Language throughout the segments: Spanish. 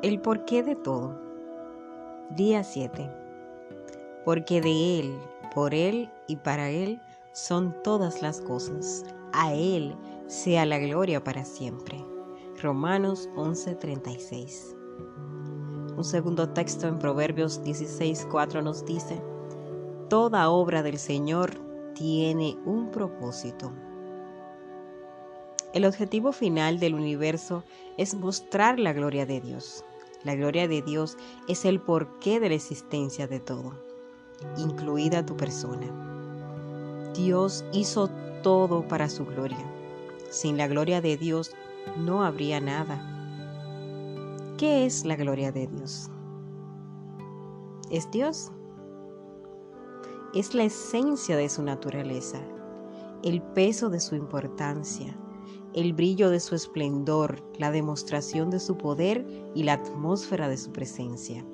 El porqué de todo. Día 7. Porque de Él, por Él y para Él son todas las cosas. A Él sea la gloria para siempre. Romanos 11:36. Un segundo texto en Proverbios 16:4 nos dice, Toda obra del Señor tiene un propósito. El objetivo final del universo es mostrar la gloria de Dios. La gloria de Dios es el porqué de la existencia de todo, incluida tu persona. Dios hizo todo para su gloria. Sin la gloria de Dios no habría nada. ¿Qué es la gloria de Dios? ¿Es Dios? Es la esencia de su naturaleza, el peso de su importancia, el brillo de su esplendor, la demostración de su poder y la atmósfera de su presencia.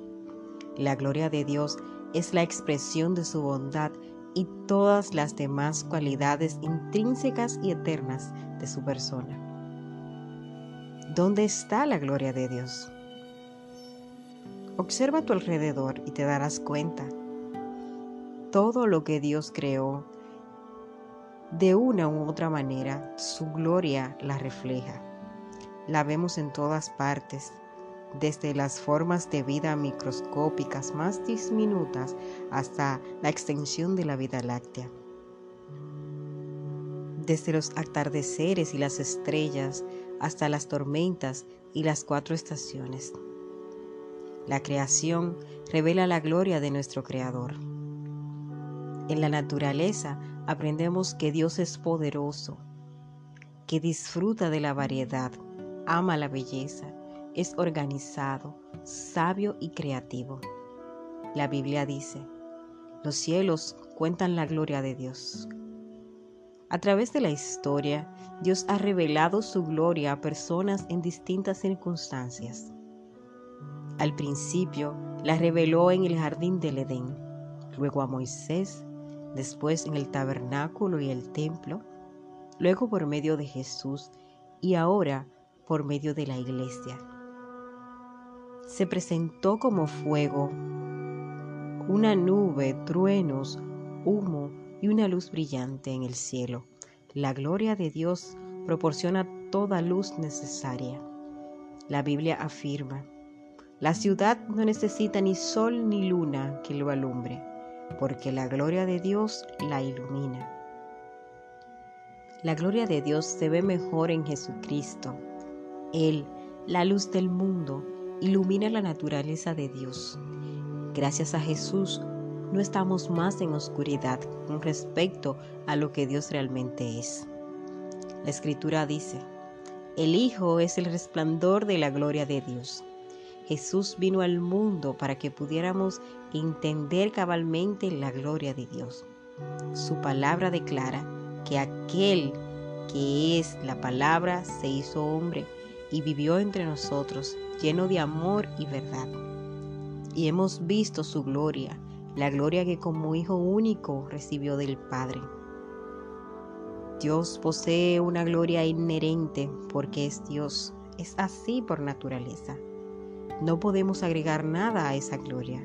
La gloria de Dios es la expresión de su bondad y todas las demás cualidades intrínsecas y eternas de su persona. ¿Dónde está la gloria de Dios? Observa a tu alrededor y te darás cuenta. Todo lo que Dios creó de una u otra manera, su gloria la refleja. La vemos en todas partes, desde las formas de vida microscópicas más diminutas hasta la extensión de la vida láctea. Desde los atardeceres y las estrellas hasta las tormentas y las cuatro estaciones. La creación revela la gloria de nuestro Creador. En la naturaleza aprendemos que Dios es poderoso, que disfruta de la variedad, ama la belleza, es organizado, sabio y creativo. La Biblia dice, los cielos cuentan la gloria de Dios. A través de la historia, Dios ha revelado su gloria a personas en distintas circunstancias. Al principio la reveló en el jardín del Edén, luego a Moisés después en el tabernáculo y el templo, luego por medio de Jesús y ahora por medio de la iglesia. Se presentó como fuego, una nube, truenos, humo y una luz brillante en el cielo. La gloria de Dios proporciona toda luz necesaria. La Biblia afirma, la ciudad no necesita ni sol ni luna que lo alumbre porque la gloria de Dios la ilumina. La gloria de Dios se ve mejor en Jesucristo. Él, la luz del mundo, ilumina la naturaleza de Dios. Gracias a Jesús no estamos más en oscuridad con respecto a lo que Dios realmente es. La escritura dice, el Hijo es el resplandor de la gloria de Dios Jesús vino al mundo para que pudiéramos entender cabalmente la gloria de Dios. Su palabra declara que aquel que es la palabra se hizo hombre y vivió entre nosotros lleno de amor y verdad. Y hemos visto su gloria, la gloria que como Hijo único recibió del Padre. Dios posee una gloria inherente porque es Dios, es así por naturaleza. No podemos agregar nada a esa gloria,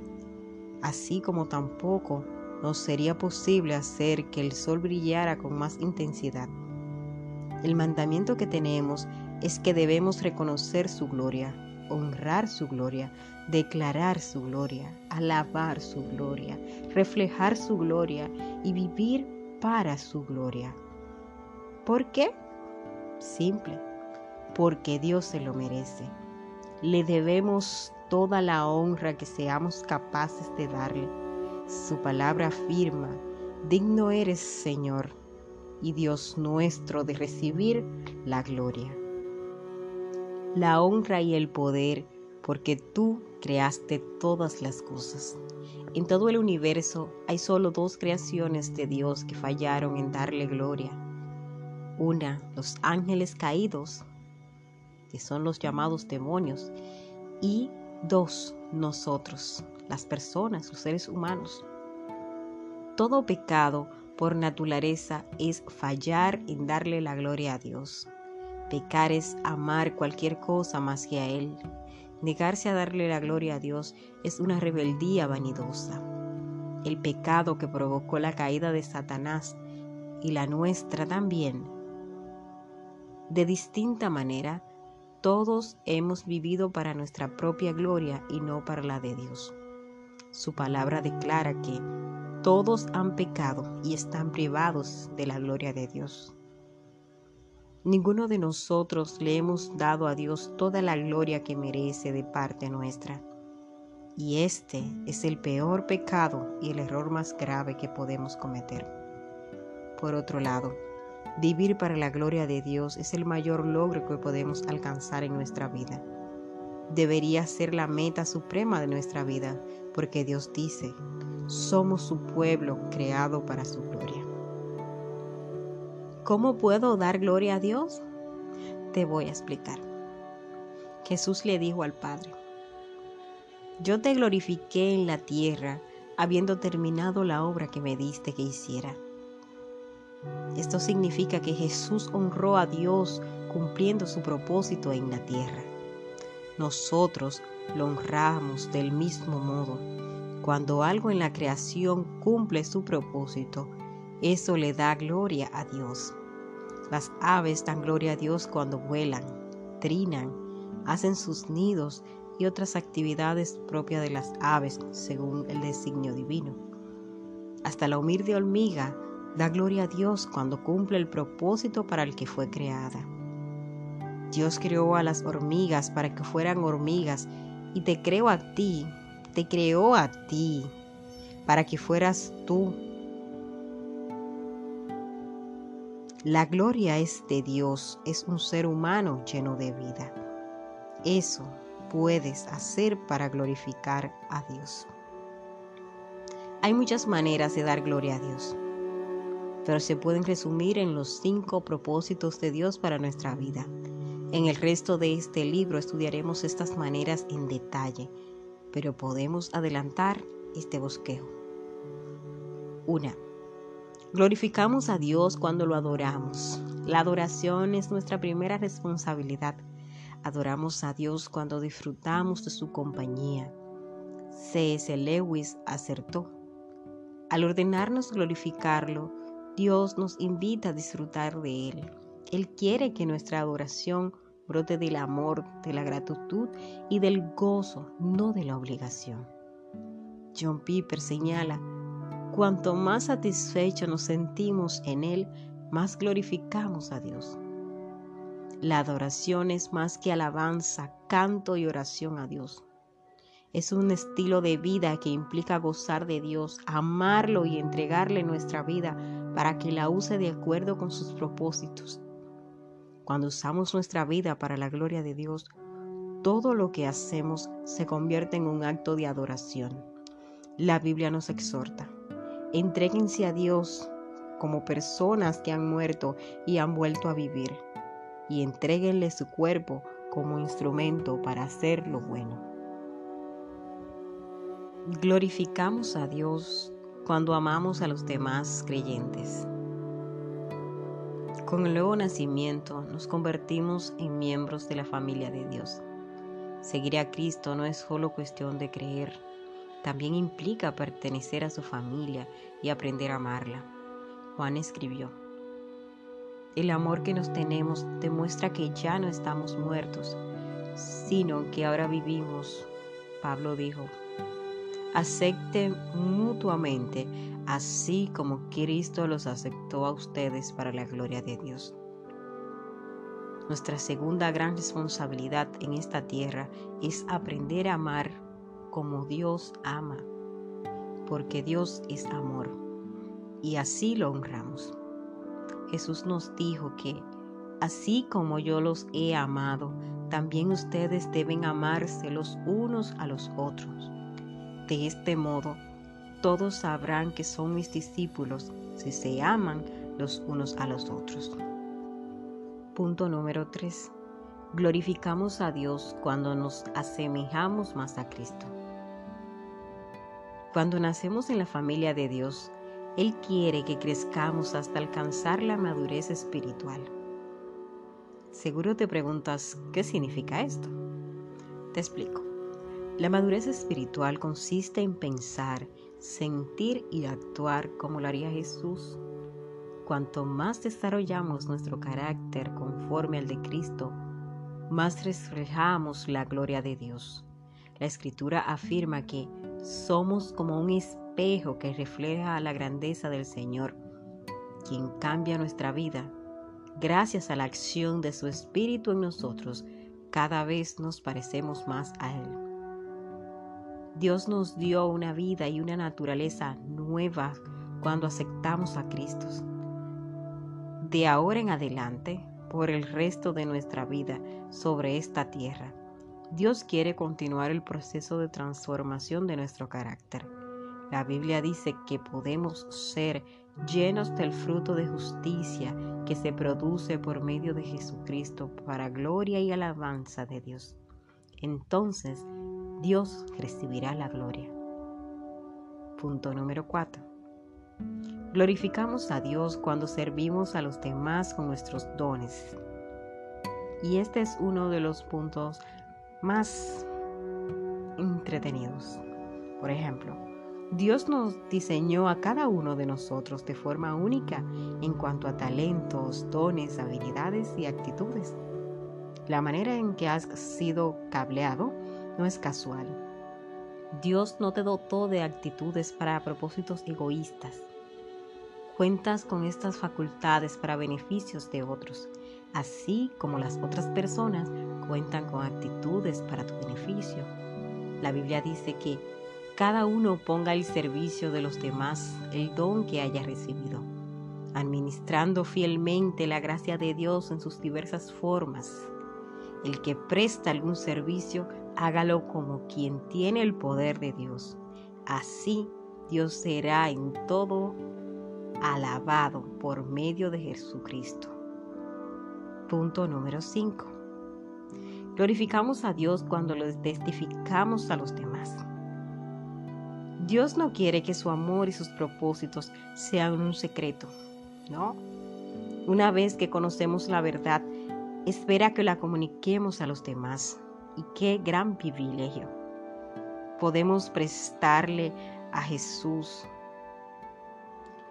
así como tampoco nos sería posible hacer que el sol brillara con más intensidad. El mandamiento que tenemos es que debemos reconocer su gloria, honrar su gloria, declarar su gloria, alabar su gloria, reflejar su gloria y vivir para su gloria. ¿Por qué? Simple, porque Dios se lo merece. Le debemos toda la honra que seamos capaces de darle. Su palabra afirma, digno eres Señor y Dios nuestro de recibir la gloria, la honra y el poder, porque tú creaste todas las cosas. En todo el universo hay solo dos creaciones de Dios que fallaron en darle gloria. Una, los ángeles caídos, que son los llamados demonios, y dos, nosotros, las personas, los seres humanos. Todo pecado por naturaleza es fallar en darle la gloria a Dios. Pecar es amar cualquier cosa más que a Él. Negarse a darle la gloria a Dios es una rebeldía vanidosa. El pecado que provocó la caída de Satanás y la nuestra también. De distinta manera, todos hemos vivido para nuestra propia gloria y no para la de Dios. Su palabra declara que todos han pecado y están privados de la gloria de Dios. Ninguno de nosotros le hemos dado a Dios toda la gloria que merece de parte nuestra. Y este es el peor pecado y el error más grave que podemos cometer. Por otro lado, vivir para la gloria de Dios es el mayor logro que podemos alcanzar en nuestra vida. Debería ser la meta suprema de nuestra vida, porque Dios dice, somos su pueblo creado para su gloria. ¿Cómo puedo dar gloria a Dios? Te voy a explicar. Jesús le dijo al Padre, yo te glorifiqué en la tierra habiendo terminado la obra que me diste que hiciera. Esto significa que Jesús honró a Dios cumpliendo su propósito en la tierra. Nosotros lo honramos del mismo modo. Cuando algo en la creación cumple su propósito, eso le da gloria a Dios. Las aves dan gloria a Dios cuando vuelan, trinan, hacen sus nidos y otras actividades propias de las aves según el designio divino. Hasta la humilde hormiga da gloria a Dios cuando cumple el propósito para el que fue creada. Dios creó a las hormigas para que fueran hormigas y te creó a ti, te creó a ti para que fueras tú La gloria es de Dios, es un ser humano lleno de vida. Eso puedes hacer para glorificar a Dios. Hay muchas maneras de dar gloria a Dios, pero se pueden resumir en los cinco propósitos de Dios para nuestra vida. En el resto de este libro estudiaremos estas maneras en detalle, pero podemos adelantar este bosquejo. Una, Glorificamos a Dios cuando lo adoramos. La adoración es nuestra primera responsabilidad. Adoramos a Dios cuando disfrutamos de su compañía. C.S. Lewis acertó. Al ordenarnos glorificarlo, Dios nos invita a disfrutar de Él. Él quiere que nuestra adoración brote del amor, de la gratitud y del gozo, no de la obligación. John Piper señala, Cuanto más satisfechos nos sentimos en Él, más glorificamos a Dios. La adoración es más que alabanza, canto y oración a Dios. Es un estilo de vida que implica gozar de Dios, amarlo y entregarle nuestra vida para que la use de acuerdo con sus propósitos. Cuando usamos nuestra vida para la gloria de Dios, todo lo que hacemos se convierte en un acto de adoración. La Biblia nos exhorta. Entréguense a Dios como personas que han muerto y han vuelto a vivir. Y entréguenle su cuerpo como instrumento para hacer lo bueno. Glorificamos a Dios cuando amamos a los demás creyentes. Con el nuevo nacimiento nos convertimos en miembros de la familia de Dios. Seguir a Cristo no es solo cuestión de creer, también implica pertenecer a su familia y aprender a amarla. Juan escribió, el amor que nos tenemos demuestra que ya no estamos muertos, sino que ahora vivimos. Pablo dijo, acepten mutuamente, así como Cristo los aceptó a ustedes para la gloria de Dios. Nuestra segunda gran responsabilidad en esta tierra es aprender a amar como Dios ama, porque Dios es amor, y así lo honramos. Jesús nos dijo que, así como yo los he amado, también ustedes deben amarse los unos a los otros. De este modo, todos sabrán que son mis discípulos si se aman los unos a los otros. Punto número 3. Glorificamos a Dios cuando nos asemejamos más a Cristo. Cuando nacemos en la familia de Dios, Él quiere que crezcamos hasta alcanzar la madurez espiritual. Seguro te preguntas, ¿qué significa esto? Te explico. La madurez espiritual consiste en pensar, sentir y actuar como lo haría Jesús. Cuanto más desarrollamos nuestro carácter conforme al de Cristo, más reflejamos la gloria de Dios. La escritura afirma que somos como un espejo que refleja la grandeza del Señor, quien cambia nuestra vida. Gracias a la acción de su Espíritu en nosotros, cada vez nos parecemos más a Él. Dios nos dio una vida y una naturaleza nueva cuando aceptamos a Cristo. De ahora en adelante, por el resto de nuestra vida sobre esta tierra, Dios quiere continuar el proceso de transformación de nuestro carácter. La Biblia dice que podemos ser llenos del fruto de justicia que se produce por medio de Jesucristo para gloria y alabanza de Dios. Entonces Dios recibirá la gloria. Punto número 4. Glorificamos a Dios cuando servimos a los demás con nuestros dones. Y este es uno de los puntos más entretenidos. Por ejemplo, Dios nos diseñó a cada uno de nosotros de forma única en cuanto a talentos, dones, habilidades y actitudes. La manera en que has sido cableado no es casual. Dios no te dotó de actitudes para propósitos egoístas. Cuentas con estas facultades para beneficios de otros así como las otras personas cuentan con actitudes para tu beneficio. La Biblia dice que cada uno ponga al servicio de los demás el don que haya recibido, administrando fielmente la gracia de Dios en sus diversas formas. El que presta algún servicio, hágalo como quien tiene el poder de Dios. Así Dios será en todo alabado por medio de Jesucristo. Punto número 5. Glorificamos a Dios cuando lo testificamos a los demás. Dios no quiere que su amor y sus propósitos sean un secreto, ¿no? Una vez que conocemos la verdad, espera que la comuniquemos a los demás. Y qué gran privilegio. Podemos prestarle a Jesús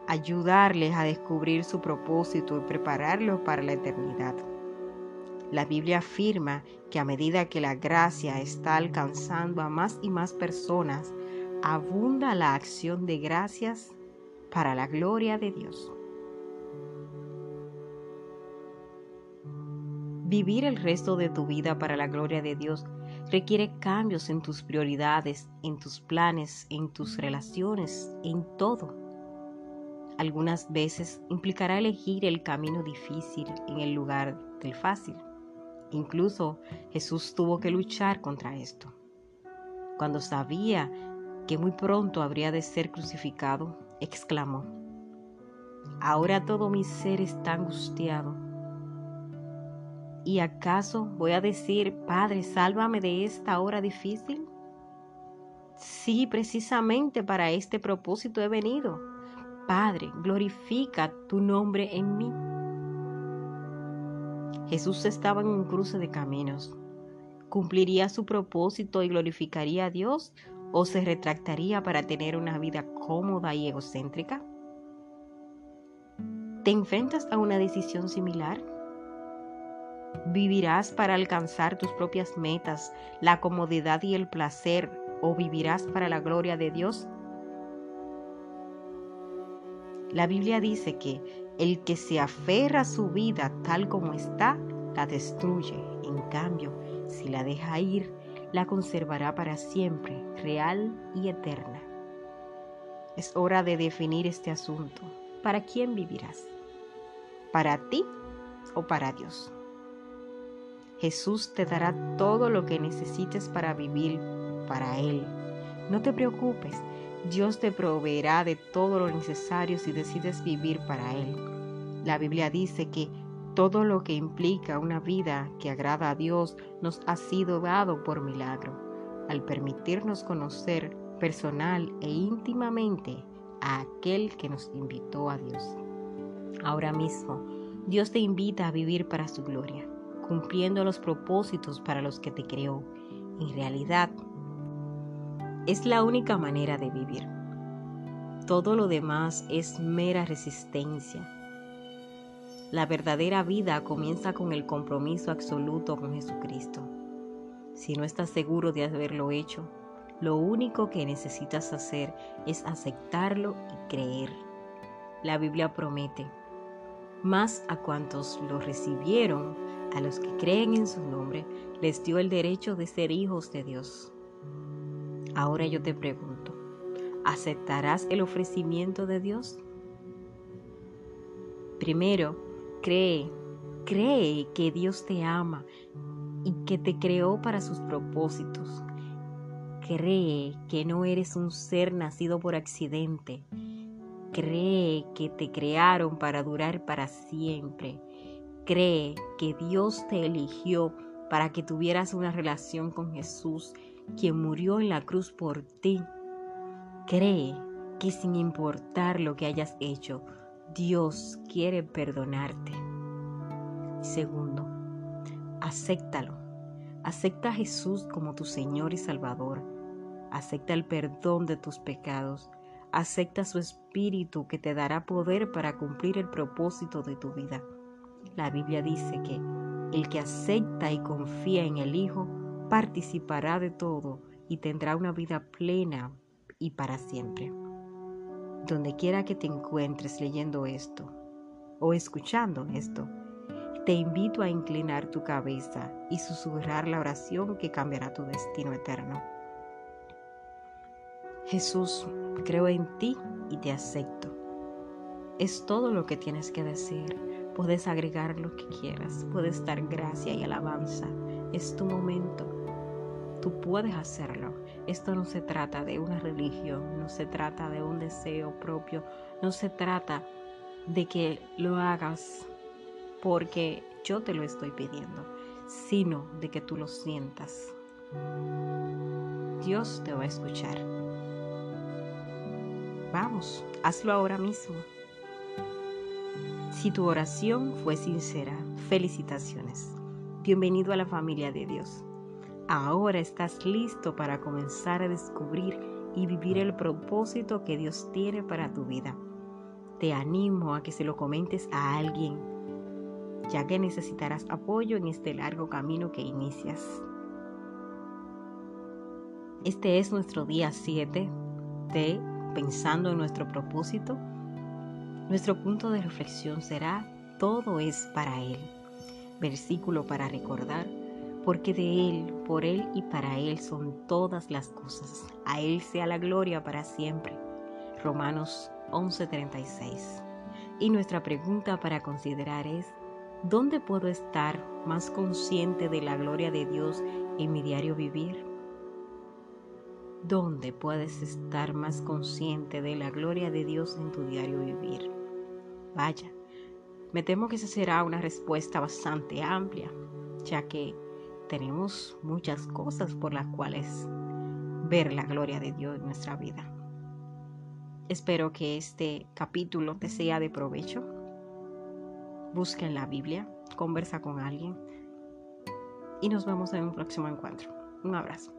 ayudarles a descubrir su propósito y prepararlos para la eternidad. La Biblia afirma que a medida que la gracia está alcanzando a más y más personas, abunda la acción de gracias para la gloria de Dios. Vivir el resto de tu vida para la gloria de Dios requiere cambios en tus prioridades, en tus planes, en tus relaciones, en todo algunas veces implicará elegir el camino difícil en el lugar del fácil. Incluso Jesús tuvo que luchar contra esto. Cuando sabía que muy pronto habría de ser crucificado, exclamó, Ahora todo mi ser está angustiado. ¿Y acaso voy a decir, Padre, sálvame de esta hora difícil? Sí, precisamente para este propósito he venido Padre, glorifica tu nombre en mí. Jesús estaba en un cruce de caminos. ¿Cumpliría su propósito y glorificaría a Dios o se retractaría para tener una vida cómoda y egocéntrica? ¿Te enfrentas a una decisión similar? ¿Vivirás para alcanzar tus propias metas, la comodidad y el placer o vivirás para la gloria de Dios? La Biblia dice que el que se aferra a su vida tal como está, la destruye. En cambio, si la deja ir, la conservará para siempre, real y eterna. Es hora de definir este asunto. ¿Para quién vivirás? ¿Para ti o para Dios? Jesús te dará todo lo que necesites para vivir para Él. No te preocupes, Dios te proveerá de todo lo necesario si decides vivir para Él. La Biblia dice que todo lo que implica una vida que agrada a Dios nos ha sido dado por milagro, al permitirnos conocer personal e íntimamente a aquel que nos invitó a Dios. Ahora mismo, Dios te invita a vivir para su gloria, cumpliendo los propósitos para los que te creó en realidad es la única manera de vivir. Todo lo demás es mera resistencia. La verdadera vida comienza con el compromiso absoluto con Jesucristo. Si no estás seguro de haberlo hecho, lo único que necesitas hacer es aceptarlo y creer. La Biblia promete, más a cuantos lo recibieron, a los que creen en su nombre, les dio el derecho de ser hijos de Dios. Ahora yo te pregunto, ¿aceptarás el ofrecimiento de Dios? Primero, cree, cree que Dios te ama y que te creó para sus propósitos. Cree que no eres un ser nacido por accidente. Cree que te crearon para durar para siempre. Cree que Dios te eligió para que tuvieras una relación con Jesús, quien murió en la cruz por ti. Cree que sin importar lo que hayas hecho, Dios quiere perdonarte. Segundo, acéptalo. Acepta a Jesús como tu Señor y Salvador. Acepta el perdón de tus pecados. Acepta su Espíritu que te dará poder para cumplir el propósito de tu vida. La Biblia dice que el que acepta y confía en el Hijo participará de todo y tendrá una vida plena y para siempre. Donde quiera que te encuentres leyendo esto o escuchando esto, te invito a inclinar tu cabeza y susurrar la oración que cambiará tu destino eterno. Jesús, creo en ti y te acepto. Es todo lo que tienes que decir. Puedes agregar lo que quieras. Puedes dar gracia y alabanza. Es tu momento. Tú puedes hacerlo. Esto no se trata de una religión, no se trata de un deseo propio, no se trata de que lo hagas porque yo te lo estoy pidiendo, sino de que tú lo sientas. Dios te va a escuchar. Vamos, hazlo ahora mismo. Si tu oración fue sincera, felicitaciones. Bienvenido a la familia de Dios. Ahora estás listo para comenzar a descubrir y vivir el propósito que Dios tiene para tu vida. Te animo a que se lo comentes a alguien ya que necesitarás apoyo en este largo camino que inicias. Este es nuestro día 7 de Pensando en nuestro propósito. Nuestro punto de reflexión será Todo es para Él. Versículo para recordar, porque de Él, por Él y para Él son todas las cosas. A Él sea la gloria para siempre. Romanos 11:36. Y nuestra pregunta para considerar es, ¿Dónde puedo estar más consciente de la gloria de Dios en mi diario vivir? ¿Dónde puedes estar más consciente de la gloria de Dios en tu diario vivir? Vaya, me temo que esa será una respuesta bastante amplia, ya que tenemos muchas cosas por las cuales ver la gloria de Dios en nuestra vida. Espero que este capítulo te sea de provecho busca en la Biblia, conversa con alguien y nos vemos en un próximo encuentro. Un abrazo.